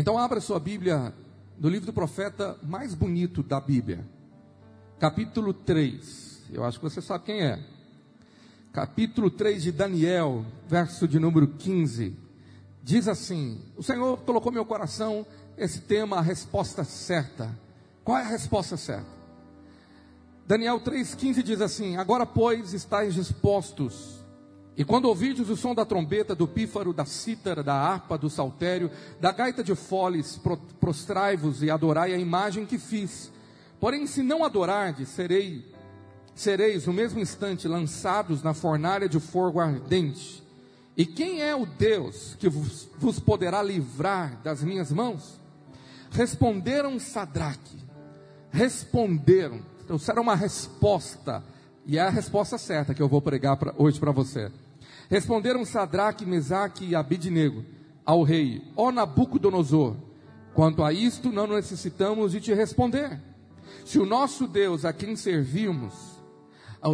Então abra sua Bíblia no livro do profeta mais bonito da Bíblia, capítulo 3. Eu acho que você sabe quem é. Capítulo 3 de Daniel, verso de número 15. Diz assim: O Senhor colocou meu coração esse tema, a resposta certa. Qual é a resposta certa? Daniel 3,15 diz assim: Agora, pois, estáis dispostos e quando ouvides o som da trombeta, do pífaro, da cítara, da harpa, do saltério, da gaita de foles, prostrai-vos e adorai a imagem que fiz. Porém, se não adorardes, serei, sereis no mesmo instante lançados na fornalha de fogo ardente. E quem é o Deus que vos, vos poderá livrar das minhas mãos? Responderam Sadraque, responderam, trouxeram uma resposta, e é a resposta certa que eu vou pregar pra, hoje para você. Responderam Sadraque, Mesaque e Abidnego ao rei: Ó Nabucodonosor, quanto a isto não necessitamos de te responder. Se o nosso Deus a quem servimos,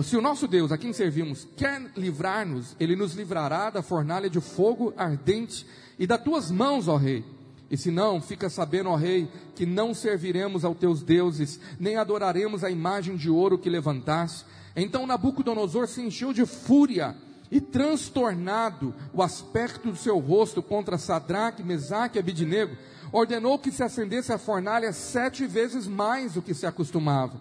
se o nosso Deus a quem servimos quer livrar-nos, ele nos livrará da fornalha de fogo ardente e das tuas mãos, ó rei. E se não, fica sabendo, ó rei, que não serviremos aos teus deuses, nem adoraremos a imagem de ouro que levantaste. Então Nabucodonosor se encheu de fúria e transtornado o aspecto do seu rosto contra Sadraque, Mesaque e Abidnego, ordenou que se acendesse a fornalha sete vezes mais do que se acostumava.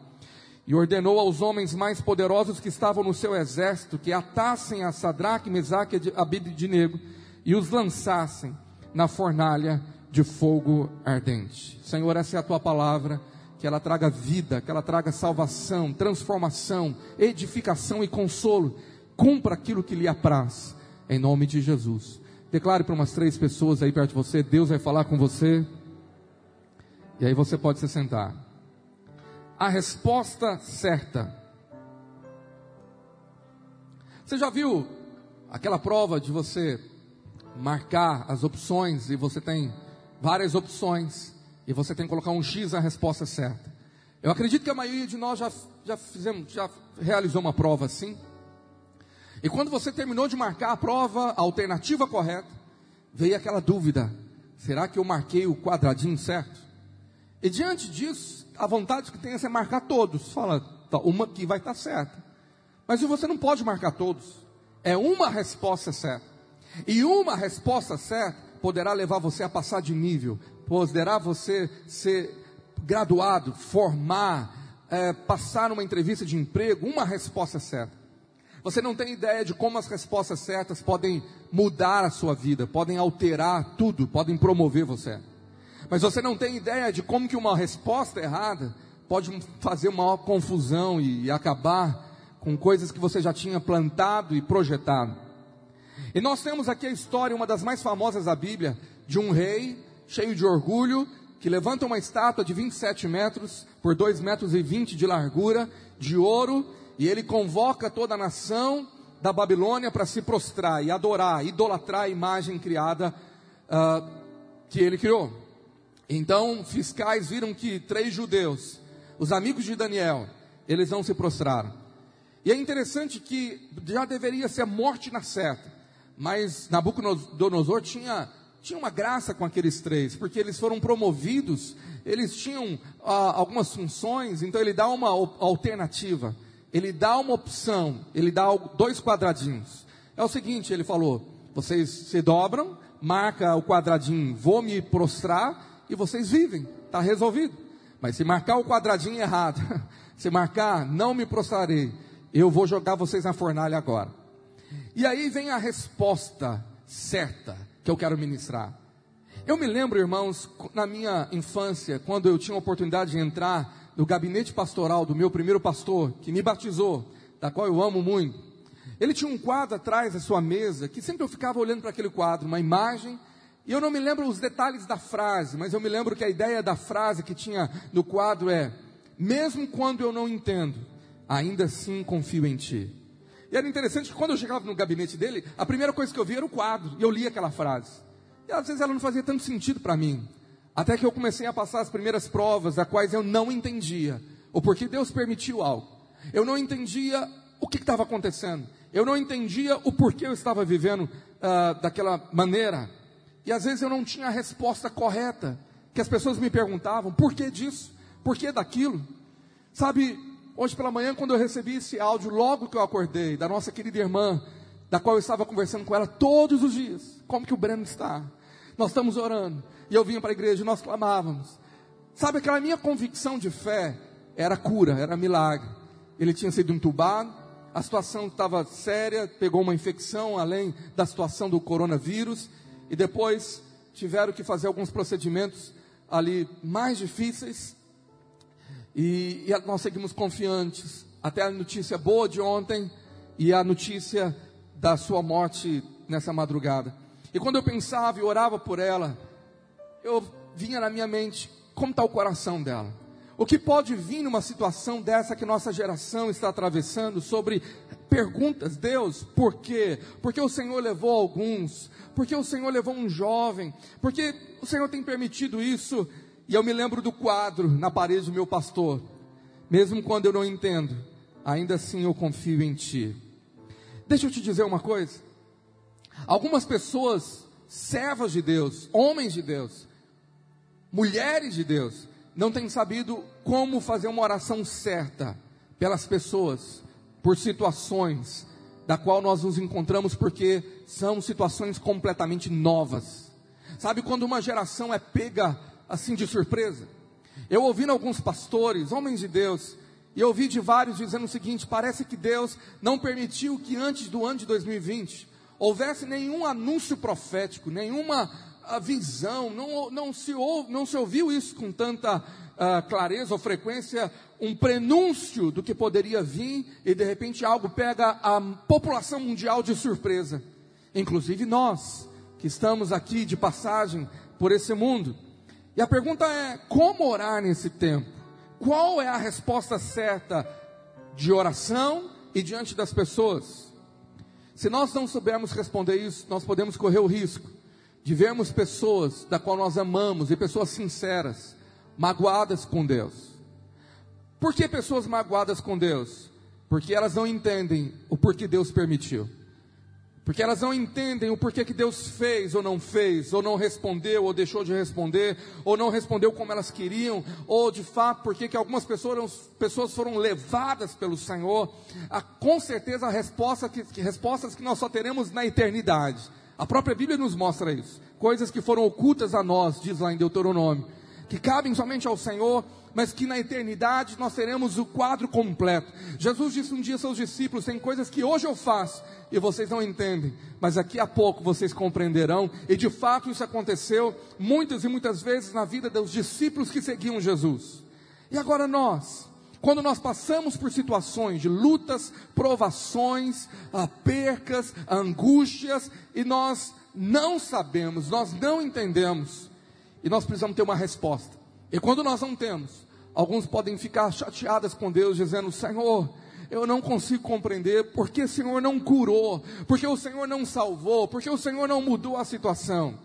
E ordenou aos homens mais poderosos que estavam no seu exército que atassem a Sadraque, Mesaque e Abidnego e os lançassem na fornalha de fogo ardente. Senhor, essa é a tua palavra, que ela traga vida, que ela traga salvação, transformação, edificação e consolo cumpra aquilo que lhe apraz, em nome de Jesus. Declare para umas três pessoas aí perto de você, Deus vai falar com você, e aí você pode se sentar. A resposta certa. Você já viu aquela prova de você marcar as opções e você tem várias opções e você tem que colocar um X na resposta certa? Eu acredito que a maioria de nós já, já fizemos, já realizou uma prova assim. E quando você terminou de marcar a prova, a alternativa correta, veio aquela dúvida: será que eu marquei o quadradinho certo? E diante disso, a vontade que tem é marcar todos. Fala, tá, uma que vai estar tá certa. Mas você não pode marcar todos. É uma resposta certa. E uma resposta certa poderá levar você a passar de nível, poderá você ser graduado, formar, é, passar numa entrevista de emprego, uma resposta certa. Você não tem ideia de como as respostas certas podem mudar a sua vida, podem alterar tudo, podem promover você. Mas você não tem ideia de como que uma resposta errada pode fazer maior confusão e, e acabar com coisas que você já tinha plantado e projetado. E nós temos aqui a história, uma das mais famosas da Bíblia, de um rei cheio de orgulho, que levanta uma estátua de 27 metros por 2 metros e 20 de largura, de ouro, e ele convoca toda a nação da Babilônia para se prostrar e adorar, idolatrar a imagem criada uh, que ele criou. Então, fiscais viram que três judeus, os amigos de Daniel, eles não se prostraram. E é interessante que já deveria ser morte na certa, mas Nabucodonosor tinha, tinha uma graça com aqueles três, porque eles foram promovidos, eles tinham ah, algumas funções, então ele dá uma alternativa ele dá uma opção, ele dá dois quadradinhos. É o seguinte, ele falou: vocês se dobram, marca o quadradinho, vou me prostrar e vocês vivem, está resolvido. Mas se marcar o quadradinho errado, se marcar não me prostrarei, eu vou jogar vocês na fornalha agora. E aí vem a resposta certa que eu quero ministrar. Eu me lembro, irmãos, na minha infância, quando eu tinha a oportunidade de entrar no gabinete pastoral do meu primeiro pastor, que me batizou, da qual eu amo muito. Ele tinha um quadro atrás da sua mesa, que sempre eu ficava olhando para aquele quadro, uma imagem, e eu não me lembro os detalhes da frase, mas eu me lembro que a ideia da frase que tinha no quadro é: Mesmo quando eu não entendo, ainda assim confio em ti. E era interessante que quando eu chegava no gabinete dele, a primeira coisa que eu via era o quadro, e eu lia aquela frase. E às vezes ela não fazia tanto sentido para mim. Até que eu comecei a passar as primeiras provas, das quais eu não entendia o porquê Deus permitiu algo. Eu não entendia o que estava acontecendo. Eu não entendia o porquê eu estava vivendo uh, daquela maneira. E às vezes eu não tinha a resposta correta, que as pessoas me perguntavam, por que disso? Por que daquilo? Sabe, hoje pela manhã, quando eu recebi esse áudio, logo que eu acordei, da nossa querida irmã, da qual eu estava conversando com ela todos os dias, como que o Breno está? Nós estamos orando, e eu vinha para a igreja e nós clamávamos. Sabe, aquela minha convicção de fé era cura, era milagre. Ele tinha sido entubado, a situação estava séria, pegou uma infecção além da situação do coronavírus, e depois tiveram que fazer alguns procedimentos ali mais difíceis, e, e nós seguimos confiantes, até a notícia boa de ontem, e a notícia da sua morte nessa madrugada. E quando eu pensava e orava por ela, eu vinha na minha mente como está o coração dela. O que pode vir numa situação dessa que nossa geração está atravessando sobre perguntas, Deus, por quê? Porque o Senhor levou alguns, porque o Senhor levou um jovem, porque o Senhor tem permitido isso. E eu me lembro do quadro na parede do meu pastor. Mesmo quando eu não entendo, ainda assim eu confio em Ti. Deixa eu te dizer uma coisa. Algumas pessoas, servas de Deus, homens de Deus, mulheres de Deus, não têm sabido como fazer uma oração certa pelas pessoas, por situações da qual nós nos encontramos, porque são situações completamente novas. Sabe quando uma geração é pega assim de surpresa? Eu ouvi alguns pastores, homens de Deus, e eu ouvi de vários dizendo o seguinte: parece que Deus não permitiu que antes do ano de 2020 houvesse nenhum anúncio profético, nenhuma a visão, não, não, se, não se ouviu isso com tanta uh, clareza ou frequência, um prenúncio do que poderia vir, e de repente algo pega a população mundial de surpresa, inclusive nós, que estamos aqui de passagem por esse mundo. E a pergunta é: como orar nesse tempo? Qual é a resposta certa de oração e diante das pessoas? Se nós não soubermos responder isso, nós podemos correr o risco de vermos pessoas da qual nós amamos e pessoas sinceras, magoadas com Deus. Por que pessoas magoadas com Deus? Porque elas não entendem o porquê Deus permitiu. Porque elas não entendem o porquê que Deus fez ou não fez, ou não respondeu, ou deixou de responder, ou não respondeu como elas queriam, ou de fato porque que algumas pessoas, pessoas foram levadas pelo Senhor. A, com certeza resposta que, que, respostas que nós só teremos na eternidade. A própria Bíblia nos mostra isso. Coisas que foram ocultas a nós, diz lá em Deuteronômio, que cabem somente ao Senhor, mas que na eternidade nós teremos o quadro completo. Jesus disse um dia aos seus discípulos: tem coisas que hoje eu faço e vocês não entendem, mas daqui a pouco vocês compreenderão. E de fato isso aconteceu muitas e muitas vezes na vida dos discípulos que seguiam Jesus. E agora nós, quando nós passamos por situações de lutas, provações, ah, percas, angústias, e nós não sabemos, nós não entendemos, e nós precisamos ter uma resposta. E quando nós não temos, alguns podem ficar chateados com Deus, dizendo: Senhor, eu não consigo compreender porque o Senhor não curou, porque o Senhor não salvou, porque o Senhor não mudou a situação.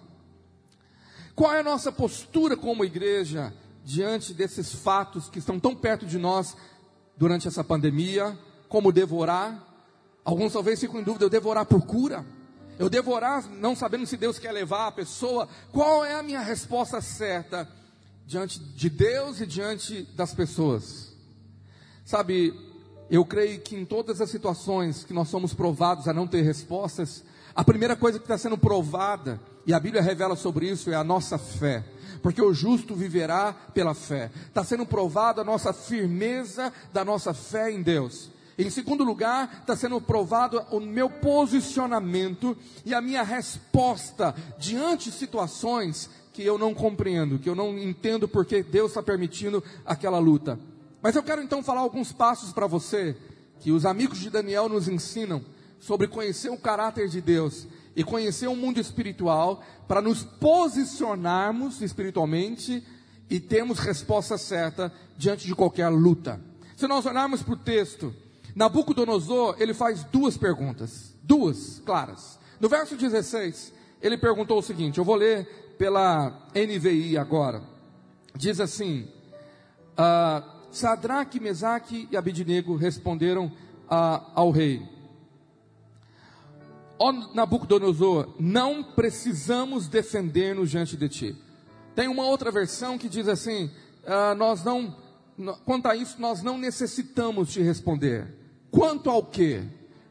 Qual é a nossa postura como igreja diante desses fatos que estão tão perto de nós durante essa pandemia, como devorar. Alguns talvez ficam em dúvida: eu devorar por cura? Eu devorar não sabendo se Deus quer levar a pessoa? Qual é a minha resposta certa diante de Deus e diante das pessoas? Sabe, eu creio que em todas as situações que nós somos provados a não ter respostas, a primeira coisa que está sendo provada, e a Bíblia revela sobre isso, é a nossa fé porque o justo viverá pela fé. Está sendo provada a nossa firmeza da nossa fé em Deus. Em segundo lugar, está sendo provado o meu posicionamento e a minha resposta diante de situações que eu não compreendo, que eu não entendo porque Deus está permitindo aquela luta. Mas eu quero então falar alguns passos para você que os amigos de Daniel nos ensinam sobre conhecer o caráter de Deus e conhecer o mundo espiritual para nos posicionarmos espiritualmente e termos resposta certa diante de qualquer luta. Se nós olharmos para o texto, Nabucodonosor, ele faz duas perguntas, duas claras. No verso 16, ele perguntou o seguinte, eu vou ler pela NVI agora. Diz assim: uh, Sadraque, Mesaque e Abidinego responderam ao rei: ó Nabucodonosor, não precisamos defender-nos diante de ti. Tem uma outra versão que diz assim: ah, nós não, quanto a isso, nós não necessitamos te responder. Quanto ao que?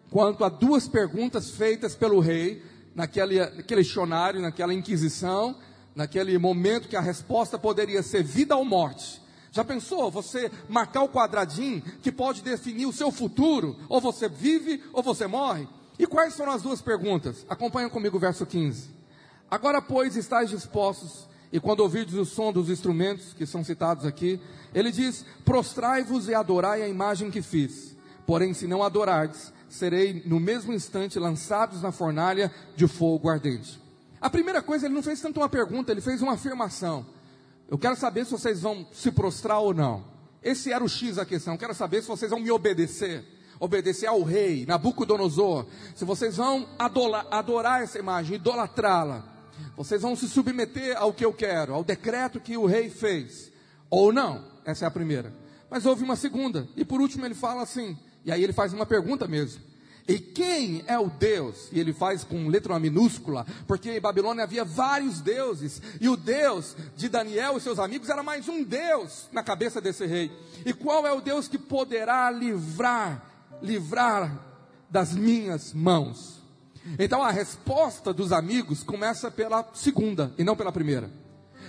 Quanto a duas perguntas feitas pelo rei, naquele, questionário, naquela inquisição, naquele momento que a resposta poderia ser vida ou morte. Já pensou você marcar o quadradinho que pode definir o seu futuro? Ou você vive ou você morre? E quais foram as duas perguntas? Acompanha comigo o verso 15. Agora, pois, estáis dispostos, e quando ouvirdes o som dos instrumentos que são citados aqui, ele diz: Prostrai-vos e adorai a imagem que fiz. Porém, se não adorardes, serei no mesmo instante lançados na fornalha de fogo ardente. A primeira coisa, ele não fez tanto uma pergunta, ele fez uma afirmação. Eu quero saber se vocês vão se prostrar ou não. Esse era o X da questão. Eu quero saber se vocês vão me obedecer. Obedecer ao rei, Nabucodonosor. Se vocês vão adorar, adorar essa imagem, idolatrá-la. Vocês vão se submeter ao que eu quero, ao decreto que o rei fez. Ou não. Essa é a primeira. Mas houve uma segunda. E por último ele fala assim. E aí ele faz uma pergunta mesmo. E quem é o Deus? E ele faz com letra minúscula, porque em Babilônia havia vários deuses, e o Deus de Daniel e seus amigos era mais um Deus na cabeça desse rei. E qual é o Deus que poderá livrar, livrar das minhas mãos? Então a resposta dos amigos começa pela segunda e não pela primeira.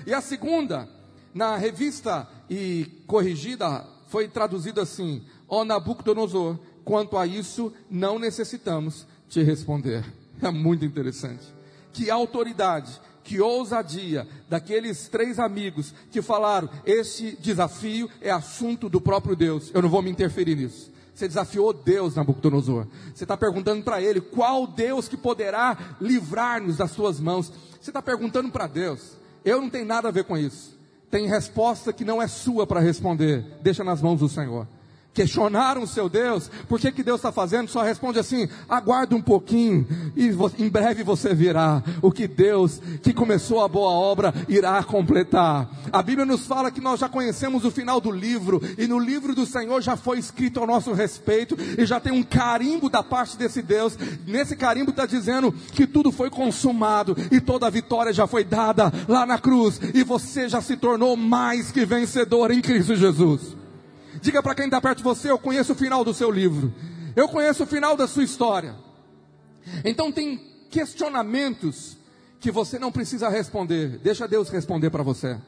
E a segunda, na revista e corrigida, foi traduzida assim: Ó Nabucodonosor, quanto a isso, não necessitamos te responder. É muito interessante. Que autoridade, que ousadia daqueles três amigos que falaram: este desafio é assunto do próprio Deus, eu não vou me interferir nisso. Você desafiou Deus, Nabucodonosor. Você está perguntando para ele qual Deus que poderá livrar-nos das suas mãos. Você está perguntando para Deus. Eu não tenho nada a ver com isso. Tem resposta que não é sua para responder. Deixa nas mãos do Senhor questionaram o seu Deus, por que, que Deus está fazendo? Só responde assim: aguarde um pouquinho, e em breve você virá. O que Deus, que começou a boa obra, irá completar. A Bíblia nos fala que nós já conhecemos o final do livro, e no livro do Senhor já foi escrito ao nosso respeito, e já tem um carimbo da parte desse Deus. Nesse carimbo está dizendo que tudo foi consumado, e toda a vitória já foi dada lá na cruz, e você já se tornou mais que vencedor em Cristo Jesus. Diga para quem está perto de você: Eu conheço o final do seu livro, eu conheço o final da sua história. Então, tem questionamentos que você não precisa responder, deixa Deus responder para você.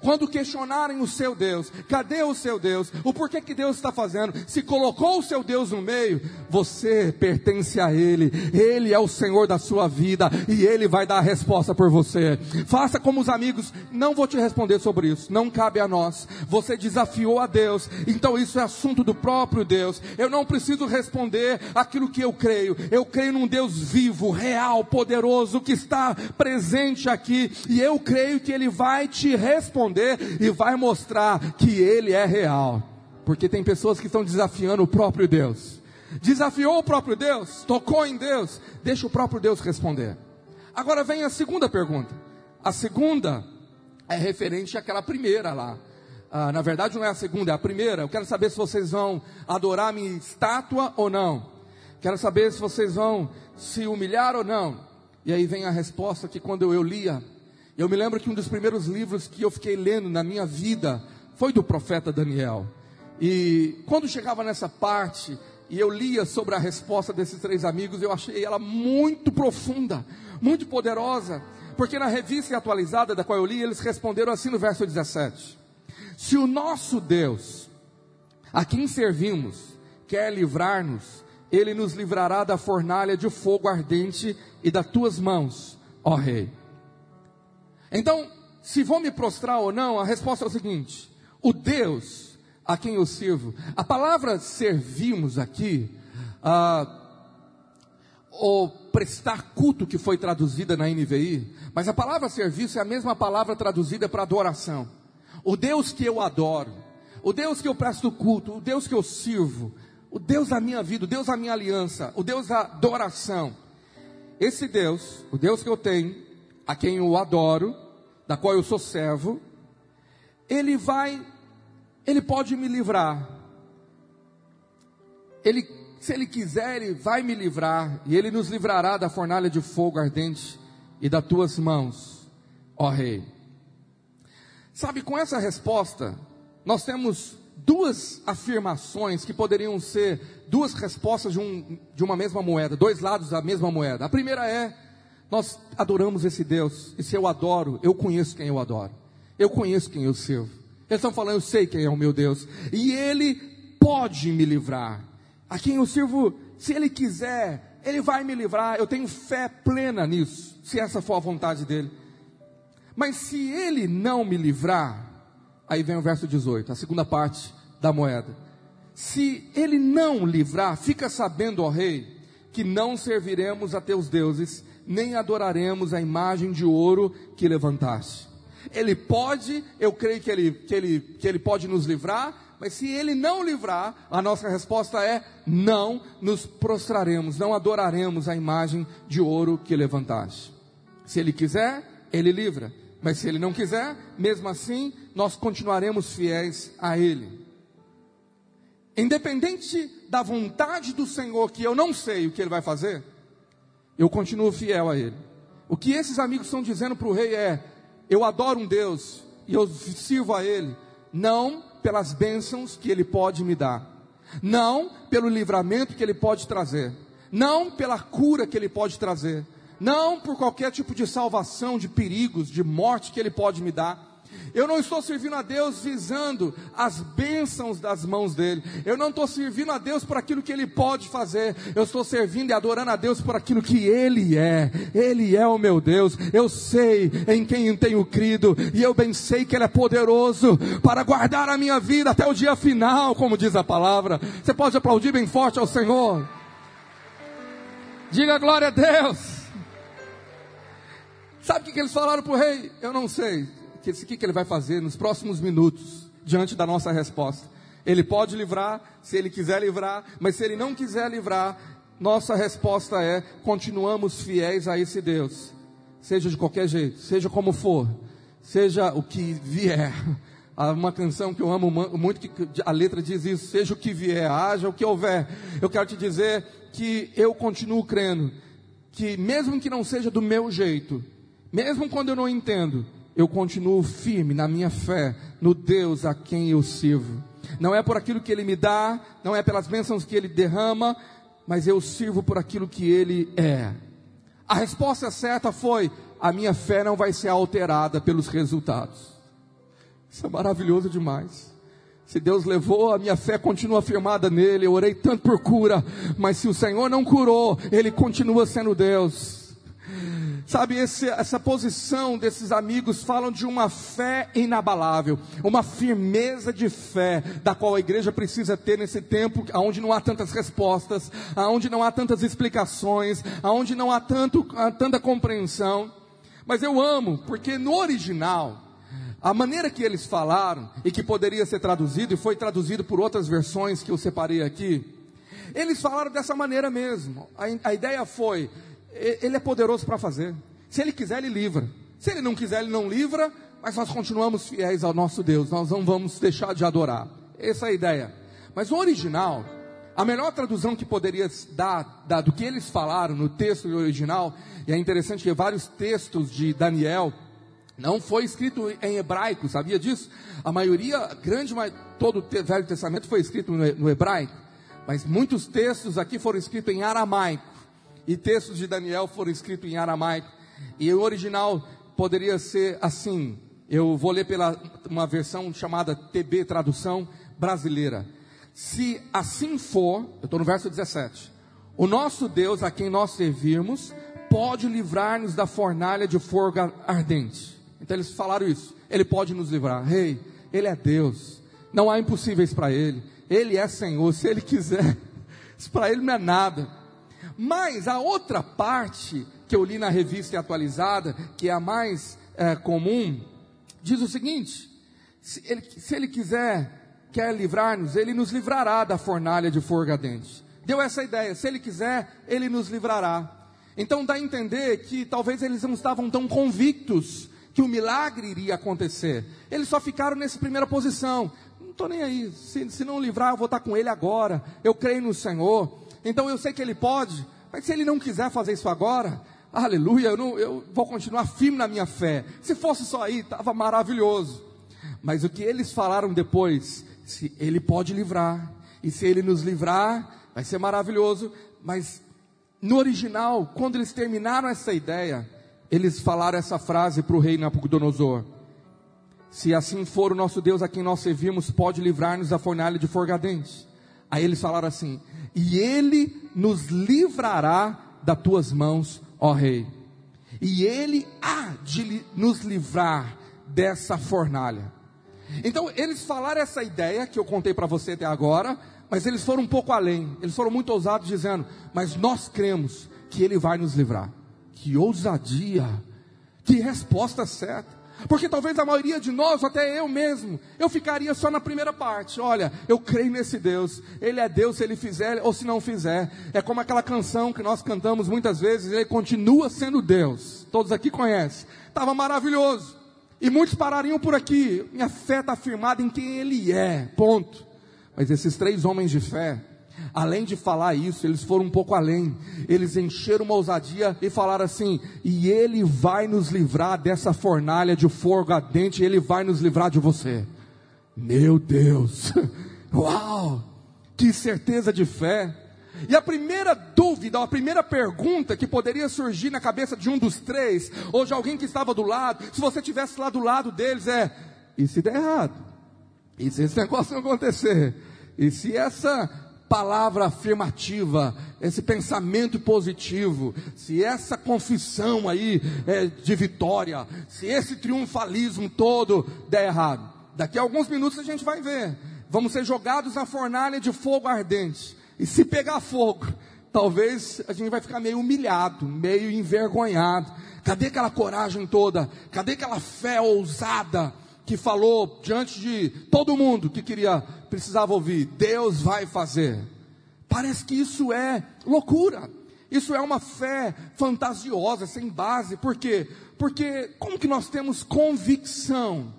Quando questionarem o seu Deus, cadê o seu Deus? O porquê que Deus está fazendo? Se colocou o seu Deus no meio, você pertence a Ele, Ele é o Senhor da sua vida e Ele vai dar a resposta por você. Faça como os amigos, não vou te responder sobre isso, não cabe a nós. Você desafiou a Deus, então isso é assunto do próprio Deus. Eu não preciso responder aquilo que eu creio, eu creio num Deus vivo, real, poderoso, que está presente aqui e eu creio que Ele vai te responder responder e vai mostrar que Ele é real. Porque tem pessoas que estão desafiando o próprio Deus. Desafiou o próprio Deus, tocou em Deus, deixa o próprio Deus responder. Agora vem a segunda pergunta. A segunda é referente àquela primeira lá. Ah, na verdade, não é a segunda, é a primeira. Eu quero saber se vocês vão adorar minha estátua ou não. Quero saber se vocês vão se humilhar ou não. E aí vem a resposta que quando eu lia eu me lembro que um dos primeiros livros que eu fiquei lendo na minha vida foi do profeta Daniel. E quando chegava nessa parte e eu lia sobre a resposta desses três amigos, eu achei ela muito profunda, muito poderosa, porque na revista atualizada da qual eu li, eles responderam assim no verso 17: Se o nosso Deus, a quem servimos, quer livrar-nos, ele nos livrará da fornalha de fogo ardente e das tuas mãos, ó Rei. Então, se vou me prostrar ou não, a resposta é o seguinte: o Deus a quem eu sirvo, a palavra servimos aqui, ah, ou prestar culto que foi traduzida na NVI, mas a palavra serviço é a mesma palavra traduzida para adoração. O Deus que eu adoro, o Deus que eu presto culto, o Deus que eu sirvo, o Deus da minha vida, o Deus da minha aliança, o Deus da adoração. Esse Deus, o Deus que eu tenho, a quem eu adoro, da qual eu sou servo, ele vai, ele pode me livrar. Ele se Ele quiser, Ele vai me livrar, e Ele nos livrará da fornalha de fogo ardente e das tuas mãos, ó Rei. Sabe, com essa resposta, nós temos duas afirmações que poderiam ser duas respostas de, um, de uma mesma moeda, dois lados da mesma moeda. A primeira é: nós adoramos esse Deus, e se eu adoro, eu conheço quem eu adoro, eu conheço quem eu sirvo. Eles estão falando, eu sei quem é o meu Deus, e Ele pode me livrar. A quem eu sirvo, se Ele quiser, Ele vai me livrar. Eu tenho fé plena nisso, se essa for a vontade dEle. Mas se Ele não me livrar, aí vem o verso 18, a segunda parte da moeda. Se Ele não livrar, fica sabendo, ó Rei, que não serviremos a teus deuses, nem adoraremos a imagem de ouro que levantaste. Ele pode, eu creio que ele, que ele, que ele pode nos livrar, mas se ele não livrar, a nossa resposta é: não nos prostraremos, não adoraremos a imagem de ouro que levantaste. Se ele quiser, ele livra, mas se ele não quiser, mesmo assim, nós continuaremos fiéis a ele. Independente da vontade do Senhor, que eu não sei o que ele vai fazer, eu continuo fiel a ele. O que esses amigos estão dizendo para o rei é: eu adoro um Deus e eu sirvo a Ele, não pelas bênçãos que Ele pode me dar, não pelo livramento que Ele pode trazer, não pela cura que Ele pode trazer, não por qualquer tipo de salvação, de perigos, de morte que Ele pode me dar, eu não estou servindo a Deus visando as bênçãos das mãos dele. Eu não estou servindo a Deus por aquilo que ele pode fazer. Eu estou servindo e adorando a Deus por aquilo que ele é. Ele é o meu Deus. Eu sei em quem tenho crido e eu bem sei que ele é poderoso para guardar a minha vida até o dia final, como diz a palavra. Você pode aplaudir bem forte ao Senhor. Diga glória a Deus. Sabe o que eles falaram para o rei? Eu não sei que, o que ele vai fazer nos próximos minutos, diante da nossa resposta. Ele pode livrar, se ele quiser livrar, mas se ele não quiser livrar, nossa resposta é: continuamos fiéis a esse Deus, seja de qualquer jeito, seja como for, seja o que vier. Há uma canção que eu amo muito, que a letra diz isso: seja o que vier, haja o que houver. Eu quero te dizer que eu continuo crendo que, mesmo que não seja do meu jeito, mesmo quando eu não entendo, eu continuo firme na minha fé, no Deus a quem eu sirvo. Não é por aquilo que Ele me dá, não é pelas bênçãos que Ele derrama, mas eu sirvo por aquilo que Ele é. A resposta certa foi: a minha fé não vai ser alterada pelos resultados. Isso é maravilhoso demais. Se Deus levou, a minha fé continua firmada nele. Eu orei tanto por cura, mas se o Senhor não curou, Ele continua sendo Deus. Sabe, esse, essa posição desses amigos falam de uma fé inabalável, uma firmeza de fé, da qual a igreja precisa ter nesse tempo, onde não há tantas respostas, onde não há tantas explicações, onde não há tanto, tanta compreensão. Mas eu amo, porque no original, a maneira que eles falaram, e que poderia ser traduzido, e foi traduzido por outras versões que eu separei aqui, eles falaram dessa maneira mesmo. A, a ideia foi: ele é poderoso para fazer. Se ele quiser, ele livra. Se ele não quiser, ele não livra, mas nós continuamos fiéis ao nosso Deus. Nós não vamos deixar de adorar. Essa é a ideia. Mas o original, a melhor tradução que poderia dar, dar do que eles falaram no texto original, e é interessante que vários textos de Daniel não foi escrito em hebraico, sabia disso? A maioria, grande, todo o Velho Testamento foi escrito no hebraico, mas muitos textos aqui foram escritos em aramaico e textos de Daniel foram escritos em aramaico. E o original poderia ser assim. Eu vou ler pela uma versão chamada TB tradução brasileira. Se assim for, eu estou no verso 17. O nosso Deus, a quem nós servirmos, pode livrar-nos da fornalha de fogo ardente. Então eles falaram isso. Ele pode nos livrar. Rei, hey, Ele é Deus. Não há impossíveis para Ele. Ele é Senhor. Se Ele quiser, isso para Ele não é nada. Mas a outra parte que eu li na revista atualizada, que é a mais é, comum, diz o seguinte: se ele, se ele quiser, quer livrar-nos, ele nos livrará da fornalha de fogo ardente. Deu essa ideia, se ele quiser, ele nos livrará. Então dá a entender que talvez eles não estavam tão convictos que o milagre iria acontecer. Eles só ficaram nessa primeira posição. Não estou nem aí. Se, se não livrar, eu vou estar com ele agora. Eu creio no Senhor. Então eu sei que Ele pode, mas se Ele não quiser fazer isso agora, aleluia, eu, não, eu vou continuar firme na minha fé. Se fosse só aí, estava maravilhoso. Mas o que eles falaram depois, se Ele pode livrar, e se Ele nos livrar, vai ser maravilhoso. Mas no original, quando eles terminaram essa ideia, eles falaram essa frase para o rei Nabucodonosor: Se assim for, o nosso Deus a quem nós servimos pode livrar-nos da fornalha de forgadentes. Aí eles falaram assim: E ele nos livrará das tuas mãos, ó rei. E ele há de nos livrar dessa fornalha. Então eles falaram essa ideia que eu contei para você até agora, mas eles foram um pouco além. Eles foram muito ousados dizendo: "Mas nós cremos que ele vai nos livrar". Que ousadia! Que resposta certa! Porque talvez a maioria de nós, até eu mesmo, eu ficaria só na primeira parte. Olha, eu creio nesse Deus. Ele é Deus se ele fizer ou se não fizer. É como aquela canção que nós cantamos muitas vezes, ele continua sendo Deus. Todos aqui conhecem. Estava maravilhoso. E muitos parariam por aqui. Minha fé está firmada em quem ele é. Ponto. Mas esses três homens de fé, Além de falar isso, eles foram um pouco além. Eles encheram uma ousadia e falaram assim: e Ele vai nos livrar dessa fornalha de fogo ardente, Ele vai nos livrar de você. Meu Deus! Uau! Que certeza de fé! E a primeira dúvida, a primeira pergunta que poderia surgir na cabeça de um dos três, ou de alguém que estava do lado, se você estivesse lá do lado deles, é: e se der errado? E se esse negócio não acontecer? E se essa palavra afirmativa, esse pensamento positivo, se essa confissão aí é de vitória, se esse triunfalismo todo der errado, daqui a alguns minutos a gente vai ver. Vamos ser jogados na fornalha de fogo ardente. E se pegar fogo, talvez a gente vai ficar meio humilhado, meio envergonhado. Cadê aquela coragem toda? Cadê aquela fé ousada? Que falou diante de todo mundo que queria, precisava ouvir: Deus vai fazer. Parece que isso é loucura. Isso é uma fé fantasiosa, sem base. Por quê? Porque como que nós temos convicção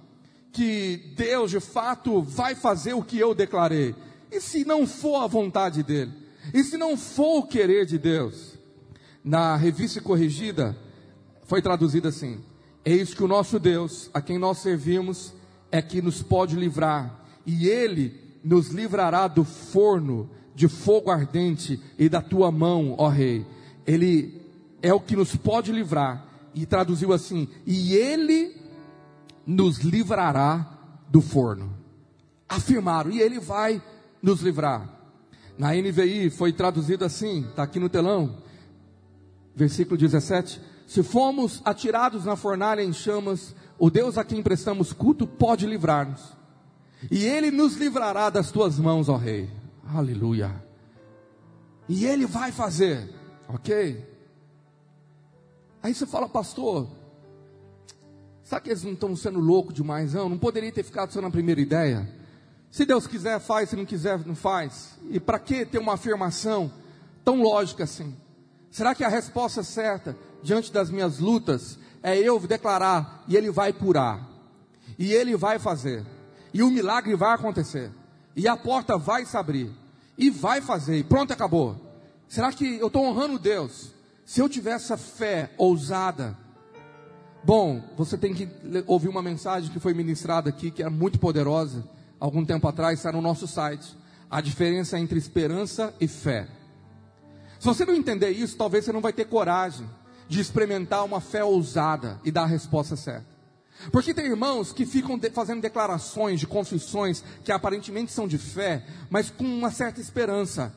que Deus de fato vai fazer o que eu declarei? E se não for a vontade dele? E se não for o querer de Deus? Na revista corrigida, foi traduzido assim: Eis que o nosso Deus, a quem nós servimos, é que nos pode livrar, e Ele nos livrará do forno de fogo ardente e da tua mão, ó Rei. Ele é o que nos pode livrar, e traduziu assim: e Ele nos livrará do forno. Afirmaram, e Ele vai nos livrar. Na NVI foi traduzido assim, está aqui no telão, versículo 17 se fomos atirados na fornalha em chamas, o Deus a quem prestamos culto pode livrar-nos. E Ele nos livrará das tuas mãos, ó Rei. Aleluia. E Ele vai fazer, ok? Aí você fala, pastor, sabe que eles não estão sendo loucos demais, não? Não poderia ter ficado só na primeira ideia? Se Deus quiser, faz, se não quiser, não faz. E para que ter uma afirmação tão lógica assim? Será que a resposta certa diante das minhas lutas é eu declarar e Ele vai curar, e Ele vai fazer, e o milagre vai acontecer, e a porta vai se abrir, e vai fazer, e pronto, acabou. Será que eu estou honrando Deus? Se eu tiver essa fé ousada, bom, você tem que ouvir uma mensagem que foi ministrada aqui, que é muito poderosa, algum tempo atrás, está no nosso site. A diferença entre esperança e fé. Se você não entender isso, talvez você não vai ter coragem de experimentar uma fé ousada e dar a resposta certa. Porque tem irmãos que ficam de, fazendo declarações de confissões que aparentemente são de fé, mas com uma certa esperança.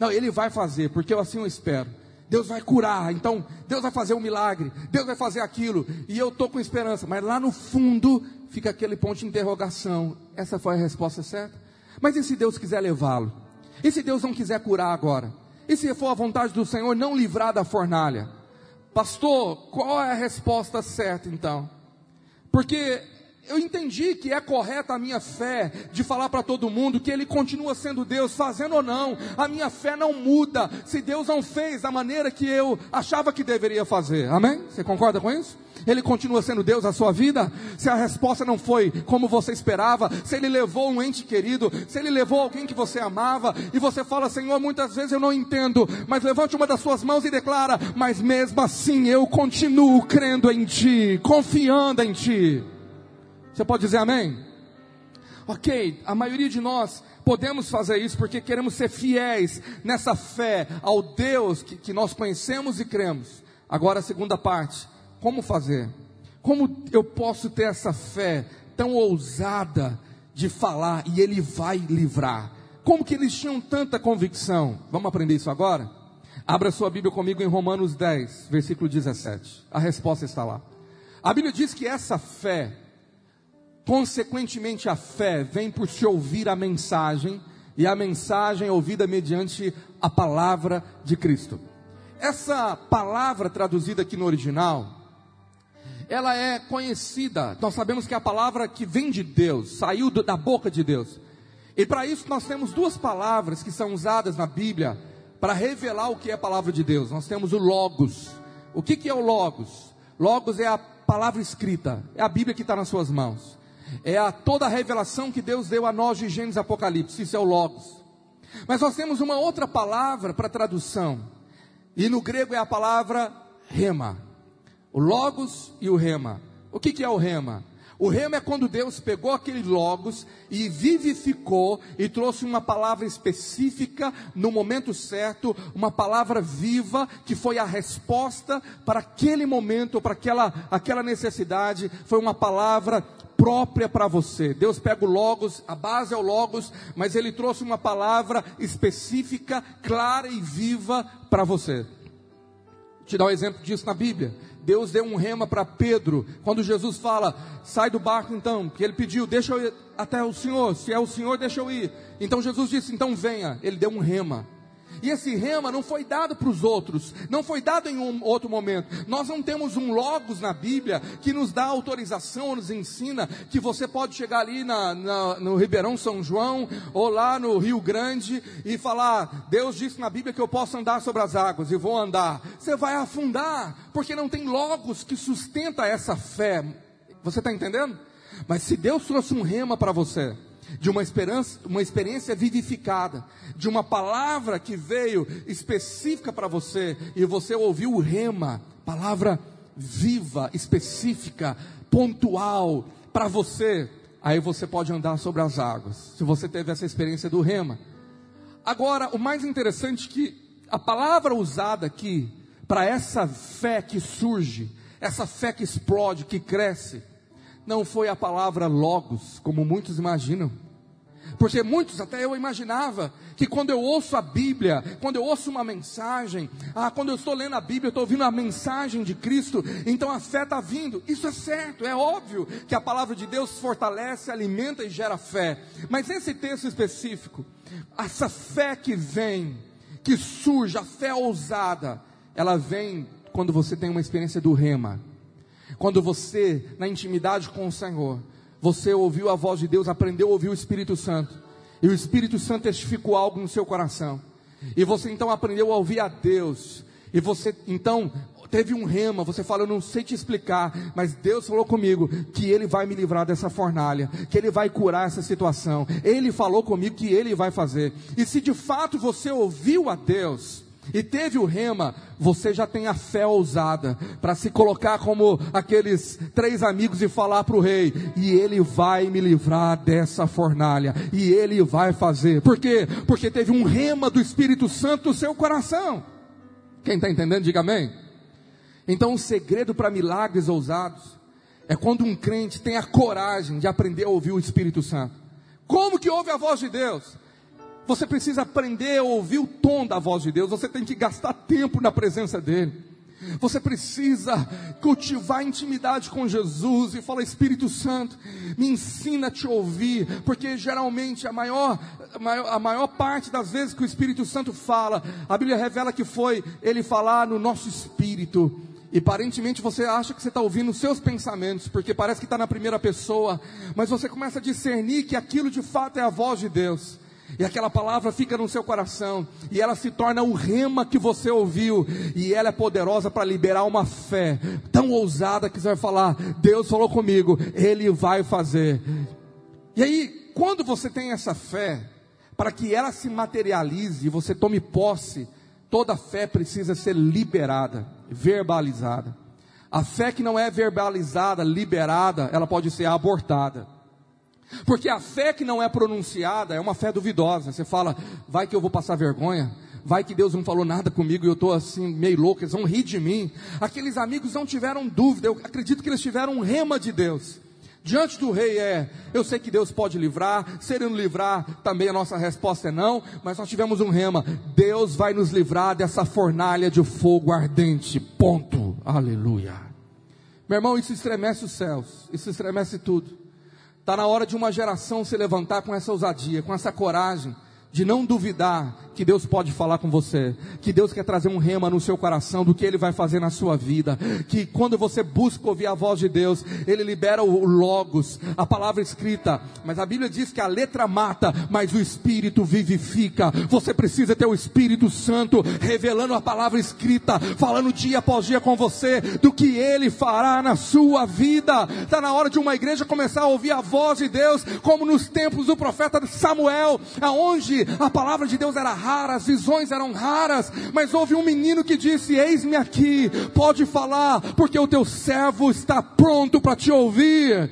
Não, ele vai fazer, porque eu assim eu espero. Deus vai curar, então Deus vai fazer um milagre, Deus vai fazer aquilo, e eu estou com esperança, mas lá no fundo fica aquele ponto de interrogação: essa foi a resposta certa? Mas e se Deus quiser levá-lo? E se Deus não quiser curar agora? E se for a vontade do Senhor não livrar da fornalha? Pastor, qual é a resposta certa então? Porque eu entendi que é correta a minha fé de falar para todo mundo que Ele continua sendo Deus, fazendo ou não, a minha fé não muda se Deus não fez da maneira que eu achava que deveria fazer. Amém? Você concorda com isso? Ele continua sendo Deus na sua vida? Se a resposta não foi como você esperava, se Ele levou um ente querido, se Ele levou alguém que você amava, e você fala, Senhor, muitas vezes eu não entendo, mas levante uma das suas mãos e declara: Mas mesmo assim eu continuo crendo em Ti, confiando em Ti. Você pode dizer amém? Ok, a maioria de nós podemos fazer isso porque queremos ser fiéis nessa fé ao Deus que, que nós conhecemos e cremos. Agora a segunda parte, como fazer? Como eu posso ter essa fé tão ousada de falar e Ele vai livrar? Como que eles tinham tanta convicção? Vamos aprender isso agora? Abra sua Bíblia comigo em Romanos 10, versículo 17. A resposta está lá. A Bíblia diz que essa fé Consequentemente, a fé vem por se ouvir a mensagem, e a mensagem é ouvida mediante a palavra de Cristo. Essa palavra traduzida aqui no original, ela é conhecida, nós sabemos que é a palavra que vem de Deus, saiu da boca de Deus. E para isso nós temos duas palavras que são usadas na Bíblia para revelar o que é a palavra de Deus. Nós temos o Logos. O que, que é o Logos? Logos é a palavra escrita, é a Bíblia que está nas suas mãos é a toda a revelação que Deus deu a nós de Gênesis Apocalipse, isso é o Logos. Mas nós temos uma outra palavra para tradução, e no grego é a palavra rema. O Logos e o rema. O que, que é o rema? O rema é quando Deus pegou aquele logos e vivificou e trouxe uma palavra específica no momento certo, uma palavra viva que foi a resposta para aquele momento, para aquela, aquela necessidade, foi uma palavra própria para você. Deus pega o Logos, a base é o Logos, mas Ele trouxe uma palavra específica, clara e viva para você. Vou te dar um exemplo disso na Bíblia. Deus deu um rema para Pedro, quando Jesus fala, sai do barco então, que ele pediu, deixa eu ir até o Senhor, se é o Senhor, deixa eu ir. Então Jesus disse, então venha, ele deu um rema. E esse rema não foi dado para os outros, não foi dado em um outro momento. Nós não temos um logos na Bíblia que nos dá autorização, nos ensina que você pode chegar ali na, na, no Ribeirão São João ou lá no Rio Grande e falar: Deus disse na Bíblia que eu posso andar sobre as águas e vou andar. Você vai afundar, porque não tem logos que sustenta essa fé. Você está entendendo? Mas se Deus trouxe um rema para você, de uma esperança, uma experiência vivificada, de uma palavra que veio específica para você e você ouviu o rema, palavra viva, específica, pontual para você. Aí você pode andar sobre as águas. Se você teve essa experiência do rema. Agora, o mais interessante é que a palavra usada aqui para essa fé que surge, essa fé que explode, que cresce, não foi a palavra logos, como muitos imaginam. Porque muitos, até eu imaginava, que quando eu ouço a Bíblia, quando eu ouço uma mensagem, ah, quando eu estou lendo a Bíblia, eu estou ouvindo a mensagem de Cristo, então a fé está vindo. Isso é certo, é óbvio que a palavra de Deus fortalece, alimenta e gera fé. Mas esse texto específico, essa fé que vem, que surge, a fé ousada, ela vem quando você tem uma experiência do rema quando você, na intimidade com o Senhor, você ouviu a voz de Deus, aprendeu a ouvir o Espírito Santo, e o Espírito Santo testificou algo no seu coração, e você então aprendeu a ouvir a Deus, e você então teve um rema, você fala, eu não sei te explicar, mas Deus falou comigo que Ele vai me livrar dessa fornalha, que Ele vai curar essa situação, Ele falou comigo que Ele vai fazer, e se de fato você ouviu a Deus, e teve o rema, você já tem a fé ousada para se colocar como aqueles três amigos e falar para o rei: e ele vai me livrar dessa fornalha, e ele vai fazer. Por quê? Porque teve um rema do Espírito Santo no seu coração. Quem está entendendo, diga amém. Então, o segredo para milagres ousados é quando um crente tem a coragem de aprender a ouvir o Espírito Santo. Como que ouve a voz de Deus? Você precisa aprender a ouvir o tom da voz de Deus. Você tem que gastar tempo na presença dEle. Você precisa cultivar intimidade com Jesus e falar: Espírito Santo, me ensina a te ouvir, porque geralmente a maior, a maior, a maior parte das vezes que o Espírito Santo fala, a Bíblia revela que foi ele falar no nosso espírito. E aparentemente você acha que você está ouvindo os seus pensamentos, porque parece que está na primeira pessoa, mas você começa a discernir que aquilo de fato é a voz de Deus. E aquela palavra fica no seu coração, e ela se torna o rema que você ouviu, e ela é poderosa para liberar uma fé tão ousada que você vai falar: Deus falou comigo, Ele vai fazer. E aí, quando você tem essa fé, para que ela se materialize e você tome posse, toda fé precisa ser liberada verbalizada. A fé que não é verbalizada, liberada, ela pode ser abortada. Porque a fé que não é pronunciada é uma fé duvidosa. Você fala, vai que eu vou passar vergonha, vai que Deus não falou nada comigo e eu estou assim meio louco, eles vão rir de mim. Aqueles amigos não tiveram dúvida, eu acredito que eles tiveram um rema de Deus. Diante do rei é, eu sei que Deus pode livrar, se ele não livrar, também a nossa resposta é não, mas nós tivemos um rema, Deus vai nos livrar dessa fornalha de fogo ardente, ponto, aleluia. Meu irmão, isso estremece os céus, isso estremece tudo. Está na hora de uma geração se levantar com essa ousadia, com essa coragem, de não duvidar que Deus pode falar com você, que Deus quer trazer um rema no seu coração do que Ele vai fazer na sua vida, que quando você busca ouvir a voz de Deus, Ele libera o logos, a palavra escrita, mas a Bíblia diz que a letra mata, mas o Espírito vivifica. Você precisa ter o Espírito Santo revelando a palavra escrita, falando dia após dia com você do que Ele fará na sua vida. Está na hora de uma igreja começar a ouvir a voz de Deus, como nos tempos do profeta Samuel, aonde a palavra de Deus era rara, as visões eram raras, mas houve um menino que disse: Eis-me aqui, pode falar, porque o teu servo está pronto para te ouvir.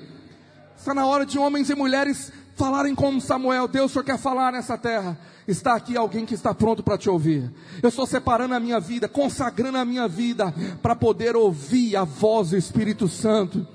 Está na hora de homens e mulheres falarem como Samuel: Deus, o Senhor quer falar nessa terra. Está aqui alguém que está pronto para te ouvir. Eu estou separando a minha vida, consagrando a minha vida para poder ouvir a voz do Espírito Santo.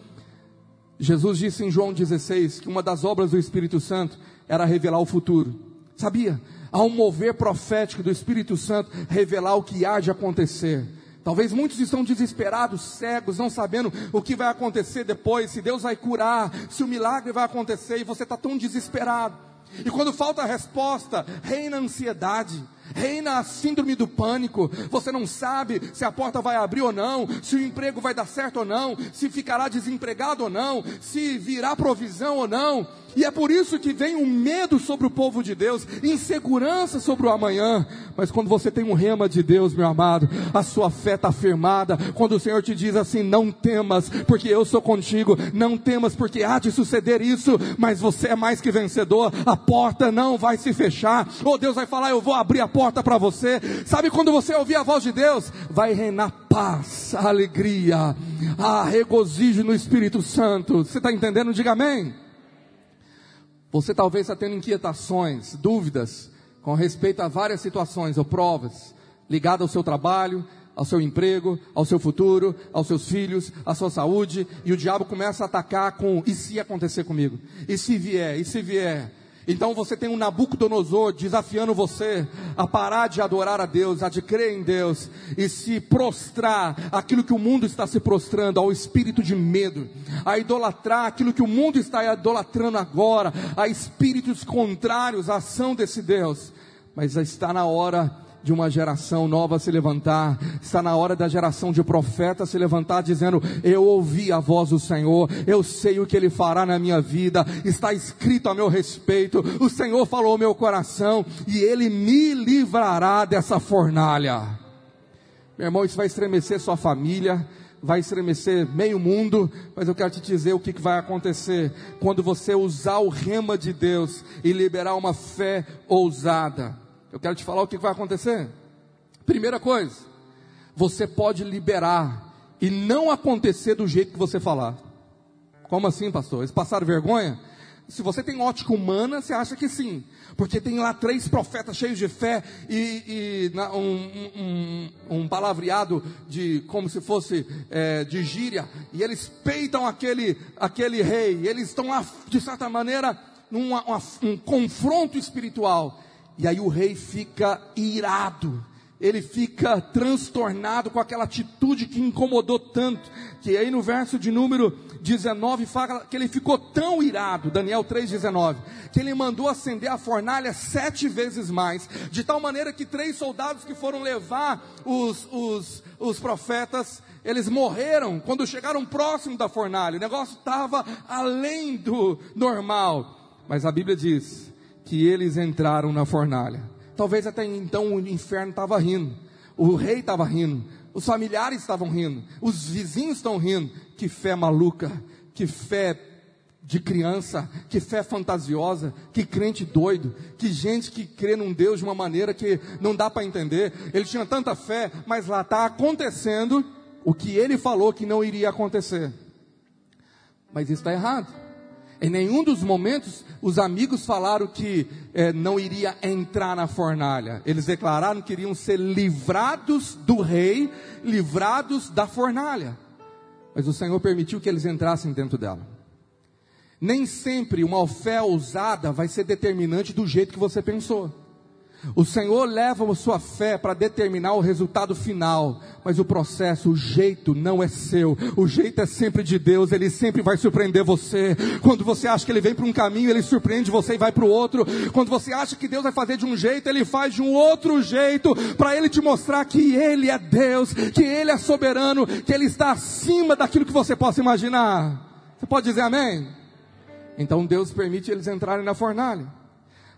Jesus disse em João 16 que uma das obras do Espírito Santo era revelar o futuro. Sabia? Há um mover profético do Espírito Santo revelar o que há de acontecer. Talvez muitos estão desesperados, cegos, não sabendo o que vai acontecer depois, se Deus vai curar, se o milagre vai acontecer, e você está tão desesperado. E quando falta a resposta, reina a ansiedade, reina a síndrome do pânico. Você não sabe se a porta vai abrir ou não, se o emprego vai dar certo ou não, se ficará desempregado ou não, se virá provisão ou não. E é por isso que vem o um medo sobre o povo de Deus, insegurança sobre o amanhã. Mas quando você tem um rema de Deus, meu amado, a sua fé está firmada. Quando o Senhor te diz assim: não temas, porque eu sou contigo. Não temas, porque há de suceder isso. Mas você é mais que vencedor. A porta não vai se fechar. Ou Deus vai falar: eu vou abrir a porta para você. Sabe quando você ouvir a voz de Deus? Vai reinar paz, alegria, a regozijo no Espírito Santo. Você está entendendo? Diga amém. Você talvez está tendo inquietações, dúvidas com respeito a várias situações ou provas ligadas ao seu trabalho, ao seu emprego, ao seu futuro, aos seus filhos, à sua saúde, e o diabo começa a atacar com: e se acontecer comigo? E se vier? E se vier? Então você tem um Nabucodonosor desafiando você a parar de adorar a Deus, a de crer em Deus e se prostrar aquilo que o mundo está se prostrando, ao espírito de medo, a idolatrar aquilo que o mundo está idolatrando agora, a espíritos contrários à ação desse Deus. Mas está na hora de uma geração nova se levantar, está na hora da geração de profetas se levantar, dizendo: Eu ouvi a voz do Senhor, eu sei o que Ele fará na minha vida, está escrito a meu respeito, o Senhor falou ao meu coração, e Ele me livrará dessa fornalha. Meu irmão, isso vai estremecer sua família, vai estremecer meio mundo, mas eu quero te dizer o que, vai acontecer quando você usar o rema de Deus e liberar uma fé ousada. Eu quero te falar o que vai acontecer. Primeira coisa, você pode liberar e não acontecer do jeito que você falar. Como assim, pastor? Eles passaram vergonha? Se você tem ótica humana, você acha que sim. Porque tem lá três profetas cheios de fé e, e um, um, um, palavreado de como se fosse é, de gíria. E eles peitam aquele, aquele rei. eles estão lá, de certa maneira, num um confronto espiritual. E aí o rei fica irado. ele fica transtornado com aquela atitude que incomodou tanto, que aí no verso de número 19 fala que ele ficou tão irado, Daniel 3,19, que ele mandou acender a fornalha sete vezes mais, de tal maneira que três soldados que foram levar os, os, os profetas, eles morreram quando chegaram próximo da fornalha, o negócio estava além do normal, mas a Bíblia diz que eles entraram na fornalha. Talvez até então o inferno estava rindo, o rei estava rindo, os familiares estavam rindo, os vizinhos estão rindo. Que fé maluca, que fé de criança, que fé fantasiosa, que crente doido, que gente que crê num Deus de uma maneira que não dá para entender. Ele tinha tanta fé, mas lá está acontecendo o que ele falou que não iria acontecer. Mas isso está errado. Em nenhum dos momentos os amigos falaram que eh, não iria entrar na fornalha. Eles declararam que iriam ser livrados do rei, livrados da fornalha. Mas o Senhor permitiu que eles entrassem dentro dela. Nem sempre uma fé ousada vai ser determinante do jeito que você pensou. O Senhor leva a sua fé para determinar o resultado final, mas o processo, o jeito não é seu. O jeito é sempre de Deus, ele sempre vai surpreender você. Quando você acha que ele vem para um caminho, ele surpreende você e vai para o outro. Quando você acha que Deus vai fazer de um jeito, ele faz de um outro jeito, para ele te mostrar que ele é Deus, que ele é soberano, que ele está acima daquilo que você possa imaginar. Você pode dizer amém? Então Deus permite eles entrarem na fornalha.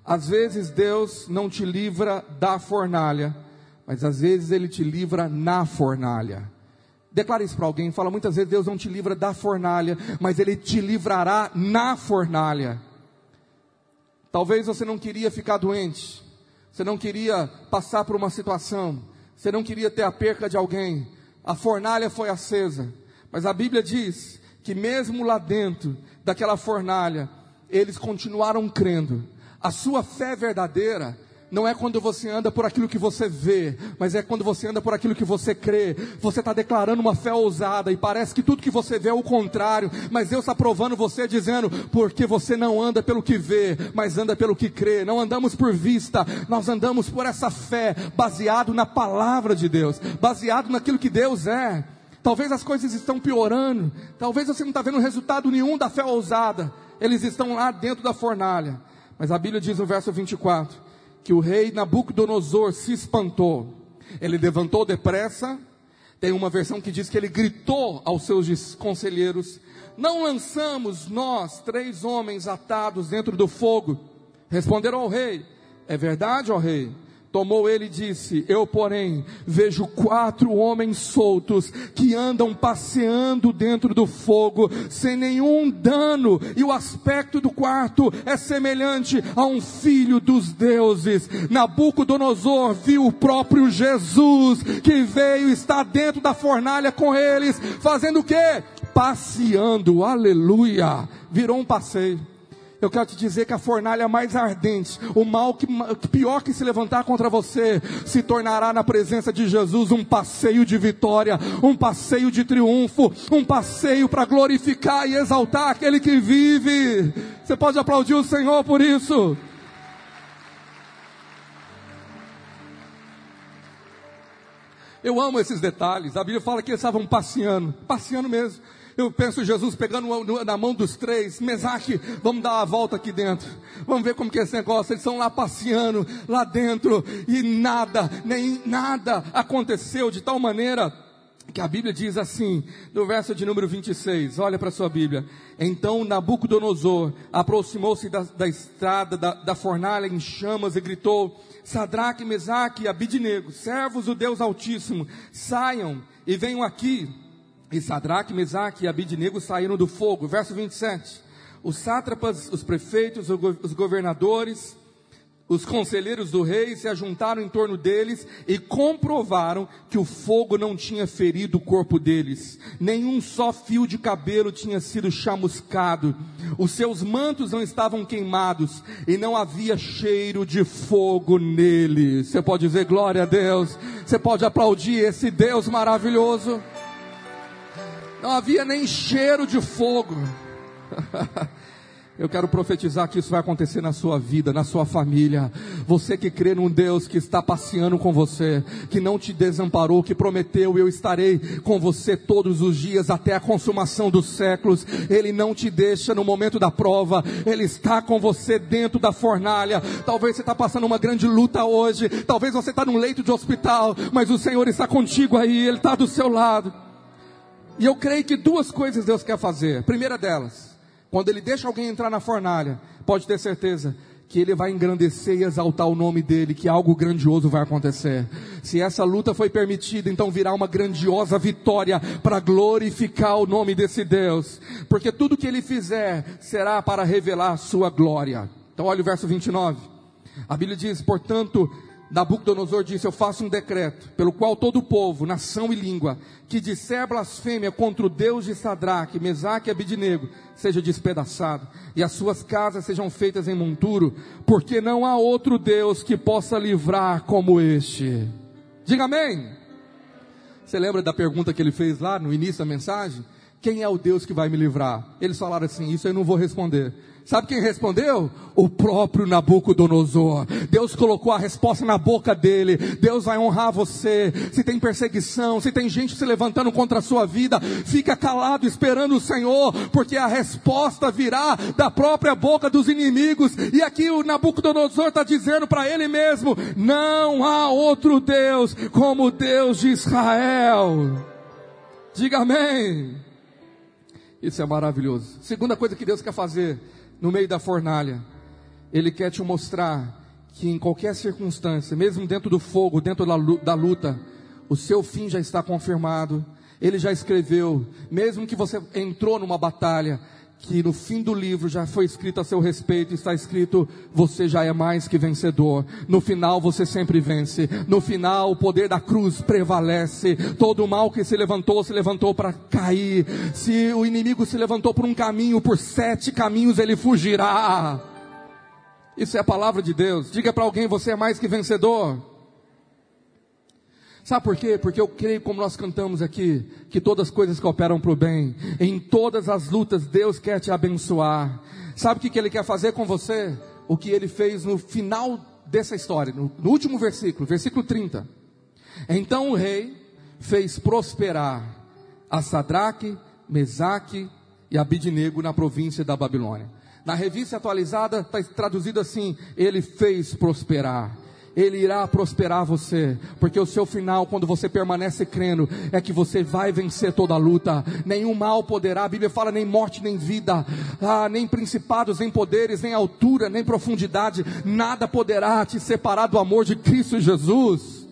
Às vezes Deus não te livra da fornalha, mas às vezes Ele te livra na fornalha. Declare isso para alguém, fala muitas vezes Deus não te livra da fornalha, mas Ele te livrará na fornalha. Talvez você não queria ficar doente, você não queria passar por uma situação, você não queria ter a perca de alguém, a fornalha foi acesa, mas a Bíblia diz que mesmo lá dentro daquela fornalha, eles continuaram crendo, a sua fé verdadeira não é quando você anda por aquilo que você vê, mas é quando você anda por aquilo que você crê. Você está declarando uma fé ousada e parece que tudo que você vê é o contrário, mas Deus está provando você dizendo, porque você não anda pelo que vê, mas anda pelo que crê. Não andamos por vista, nós andamos por essa fé, baseado na palavra de Deus, baseado naquilo que Deus é. Talvez as coisas estão piorando, talvez você não está vendo resultado nenhum da fé ousada. Eles estão lá dentro da fornalha mas a Bíblia diz no verso 24 que o rei Nabucodonosor se espantou. Ele levantou depressa. Tem uma versão que diz que ele gritou aos seus conselheiros: Não lançamos nós três homens atados dentro do fogo? Responderam ao rei: É verdade, ó rei. Tomou ele e disse: Eu, porém, vejo quatro homens soltos que andam passeando dentro do fogo, sem nenhum dano, e o aspecto do quarto é semelhante a um filho dos deuses. Nabucodonosor viu o próprio Jesus, que veio estar dentro da fornalha com eles, fazendo o quê? Passeando, aleluia. Virou um passeio. Eu quero te dizer que a fornalha mais ardente, o mal que pior que se levantar contra você, se tornará na presença de Jesus um passeio de vitória, um passeio de triunfo, um passeio para glorificar e exaltar aquele que vive. Você pode aplaudir o Senhor por isso. Eu amo esses detalhes. A Bíblia fala que eles estavam passeando, passeando mesmo. Eu penso Jesus pegando na mão dos três, Mesaque, vamos dar uma volta aqui dentro. Vamos ver como que é esse negócio. Eles estão lá passeando, lá dentro, e nada, nem nada aconteceu de tal maneira que a Bíblia diz assim, no verso de número 26, olha para a sua Bíblia. Então Nabucodonosor aproximou-se da, da, estrada, da, da, fornalha em chamas e gritou: Sadraque, Mesaque e Abidnego, servos do Deus Altíssimo, saiam e venham aqui. E Sadraque, Mesaque e Abidnego saíram do fogo. Verso 27. Os sátrapas, os prefeitos, os governadores, os conselheiros do rei se ajuntaram em torno deles e comprovaram que o fogo não tinha ferido o corpo deles, nenhum só fio de cabelo tinha sido chamuscado, os seus mantos não estavam queimados e não havia cheiro de fogo neles. Você pode dizer glória a Deus, você pode aplaudir esse Deus maravilhoso. Não havia nem cheiro de fogo. Eu quero profetizar que isso vai acontecer na sua vida, na sua família. Você que crê num Deus que está passeando com você, que não te desamparou, que prometeu, eu estarei com você todos os dias até a consumação dos séculos. Ele não te deixa no momento da prova, Ele está com você dentro da fornalha. Talvez você está passando uma grande luta hoje, talvez você está num leito de hospital, mas o Senhor está contigo aí, Ele está do seu lado. E eu creio que duas coisas Deus quer fazer. A primeira delas, quando Ele deixa alguém entrar na fornalha, pode ter certeza que Ele vai engrandecer e exaltar o nome dEle, que algo grandioso vai acontecer. Se essa luta foi permitida, então virá uma grandiosa vitória para glorificar o nome desse Deus, porque tudo que Ele fizer será para revelar a Sua glória. Então, olha o verso 29. A Bíblia diz: portanto, Nabucodonosor disse: Eu faço um decreto, pelo qual todo o povo, nação e língua, que disser blasfêmia contra o Deus de Sadraque, Mesaque e Abidinego, seja despedaçado, e as suas casas sejam feitas em monturo, porque não há outro Deus que possa livrar como este. Diga amém. Você lembra da pergunta que ele fez lá no início da mensagem? Quem é o Deus que vai me livrar? Eles falaram assim: Isso eu não vou responder. Sabe quem respondeu? O próprio Nabucodonosor. Deus colocou a resposta na boca dele. Deus vai honrar você. Se tem perseguição, se tem gente se levantando contra a sua vida, fica calado esperando o Senhor, porque a resposta virá da própria boca dos inimigos. E aqui o Nabucodonosor está dizendo para ele mesmo: não há outro Deus como o Deus de Israel. Diga amém. Isso é maravilhoso. Segunda coisa que Deus quer fazer no meio da fornalha. Ele quer te mostrar que em qualquer circunstância, mesmo dentro do fogo, dentro da luta, o seu fim já está confirmado. Ele já escreveu, mesmo que você entrou numa batalha, que no fim do livro já foi escrito a seu respeito, está escrito: você já é mais que vencedor. No final você sempre vence. No final o poder da cruz prevalece. Todo o mal que se levantou, se levantou para cair. Se o inimigo se levantou por um caminho, por sete caminhos ele fugirá. Isso é a palavra de Deus. Diga para alguém: você é mais que vencedor. Sabe por quê? Porque eu creio, como nós cantamos aqui, que todas as coisas cooperam para o bem. Em todas as lutas, Deus quer te abençoar. Sabe o que, Ele quer fazer com você? O que Ele fez no final dessa história, no, no último versículo, versículo 30. Então o rei fez prosperar a Sadraque, Mesaque e Abidnego na província da Babilônia. Na revista atualizada está traduzido assim: Ele fez prosperar. Ele irá prosperar você, porque o seu final, quando você permanece crendo, é que você vai vencer toda a luta. Nenhum mal poderá, a Bíblia fala, nem morte, nem vida, ah, nem principados, nem poderes, nem altura, nem profundidade, nada poderá te separar do amor de Cristo Jesus.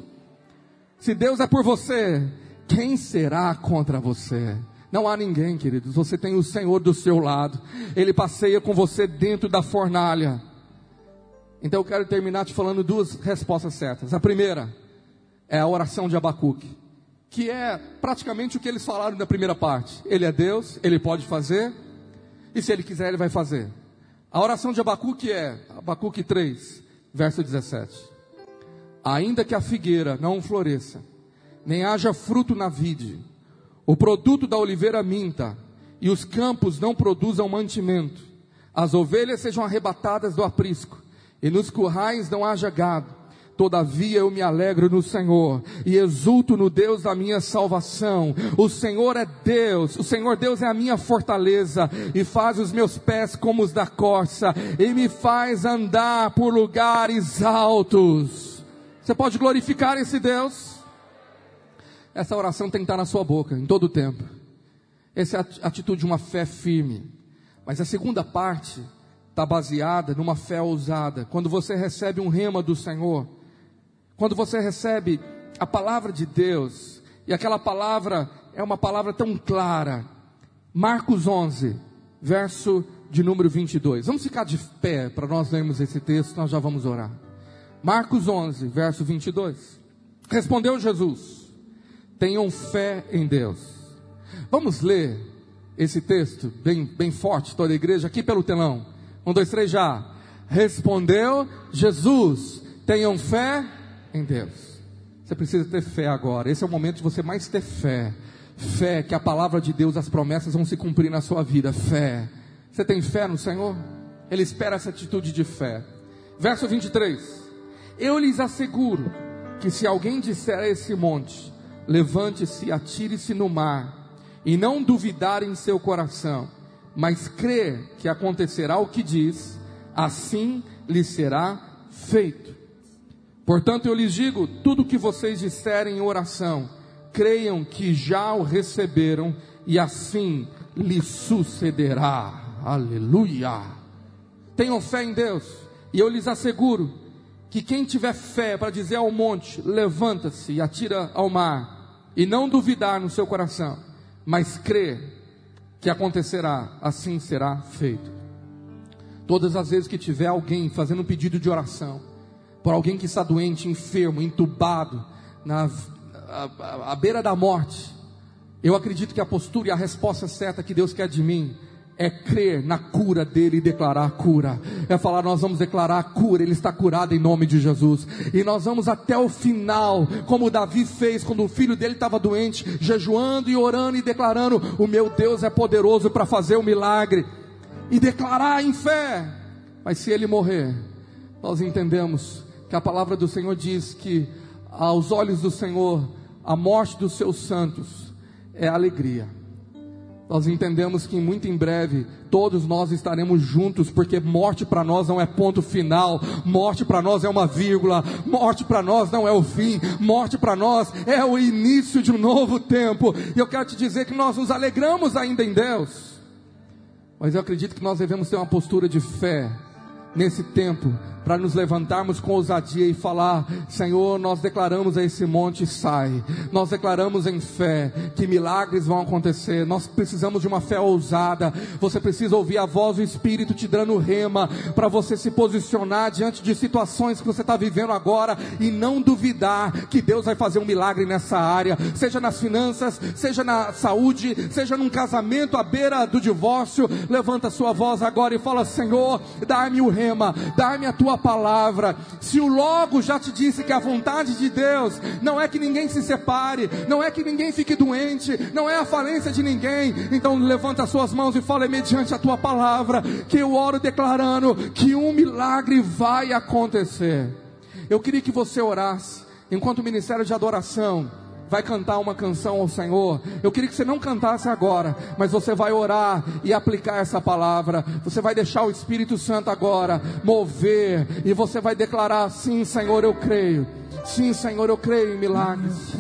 Se Deus é por você, quem será contra você? Não há ninguém, queridos. Você tem o Senhor do seu lado. Ele passeia com você dentro da fornalha. Então eu quero terminar te falando duas respostas certas. A primeira é a oração de Abacuque, que é praticamente o que eles falaram na primeira parte. Ele é Deus, ele pode fazer, e se ele quiser, ele vai fazer. A oração de Abacuque é, Abacuque 3, verso 17. Ainda que a figueira não floresça, nem haja fruto na vide, o produto da oliveira minta, e os campos não produzam mantimento, as ovelhas sejam arrebatadas do aprisco, e nos currais não haja gado. Todavia eu me alegro no Senhor e exulto no Deus da minha salvação. O Senhor é Deus, o Senhor Deus é a minha fortaleza e faz os meus pés como os da corça e me faz andar por lugares altos. Você pode glorificar esse Deus? Essa oração tem que estar na sua boca em todo o tempo. Essa é a atitude de uma fé firme. Mas a segunda parte está baseada numa fé ousada. Quando você recebe um rema do Senhor, quando você recebe a palavra de Deus, e aquela palavra é uma palavra tão clara. Marcos 11, verso de número 22. Vamos ficar de pé para nós lermos esse texto, nós já vamos orar. Marcos 11, verso 22. Respondeu Jesus: Tenham fé em Deus. Vamos ler esse texto bem, bem forte, toda a igreja, aqui pelo telão. Um, dois, três, já. Respondeu Jesus: tenham fé em Deus. Você precisa ter fé agora. Esse é o momento de você mais ter fé. Fé que a palavra de Deus, as promessas vão se cumprir na sua vida. Fé. Você tem fé no Senhor? Ele espera essa atitude de fé. Verso 23. Eu lhes asseguro que se alguém disser a esse monte, levante-se atire-se no mar, e não duvidar em seu coração, mas crer que acontecerá o que diz, assim lhe será feito. Portanto, eu lhes digo: tudo que vocês disserem em oração, creiam que já o receberam, e assim lhe sucederá. Aleluia! Tenham fé em Deus, e eu lhes asseguro que quem tiver fé para dizer ao monte, levanta-se e atira ao mar, e não duvidar no seu coração, mas crer que acontecerá, assim será feito. Todas as vezes que tiver alguém fazendo um pedido de oração, por alguém que está doente, enfermo, entubado, na à beira da morte, eu acredito que a postura e a resposta certa que Deus quer de mim é crer na cura dele e declarar a cura. É falar, nós vamos declarar a cura, ele está curado em nome de Jesus. E nós vamos até o final, como Davi fez quando o filho dele estava doente, jejuando e orando e declarando: O meu Deus é poderoso para fazer o um milagre. E declarar em fé. Mas se ele morrer, nós entendemos que a palavra do Senhor diz que aos olhos do Senhor, a morte dos seus santos é alegria nós entendemos que muito em breve todos nós estaremos juntos, porque morte para nós não é ponto final, morte para nós é uma vírgula, morte para nós não é o fim, morte para nós é o início de um novo tempo. E eu quero te dizer que nós nos alegramos ainda em Deus, mas eu acredito que nós devemos ter uma postura de fé nesse tempo, para nos levantarmos com ousadia e falar: Senhor, nós declaramos a esse monte sai, nós declaramos em fé que milagres vão acontecer. Nós precisamos de uma fé ousada. Você precisa ouvir a voz do Espírito te dando rema para você se posicionar diante de situações que você está vivendo agora e não duvidar que Deus vai fazer um milagre nessa área, seja nas finanças, seja na saúde, seja num casamento à beira do divórcio. Levanta sua voz agora e fala: Senhor, dá-me o rema, dá-me a tua tua palavra. Se o logo já te disse que a vontade de Deus não é que ninguém se separe, não é que ninguém fique doente, não é a falência de ninguém, então levanta as suas mãos e fala mediante a tua palavra, que eu oro declarando que um milagre vai acontecer. Eu queria que você orasse enquanto o ministério de adoração vai cantar uma canção ao Senhor, eu queria que você não cantasse agora, mas você vai orar e aplicar essa palavra. Você vai deixar o Espírito Santo agora mover e você vai declarar: Sim, Senhor, eu creio. Sim, Senhor, eu creio em milagres.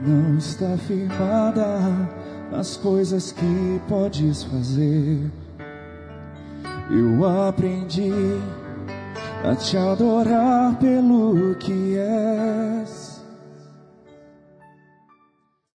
Não está firmada nas coisas que podes fazer. Eu aprendi a te adorar pelo que é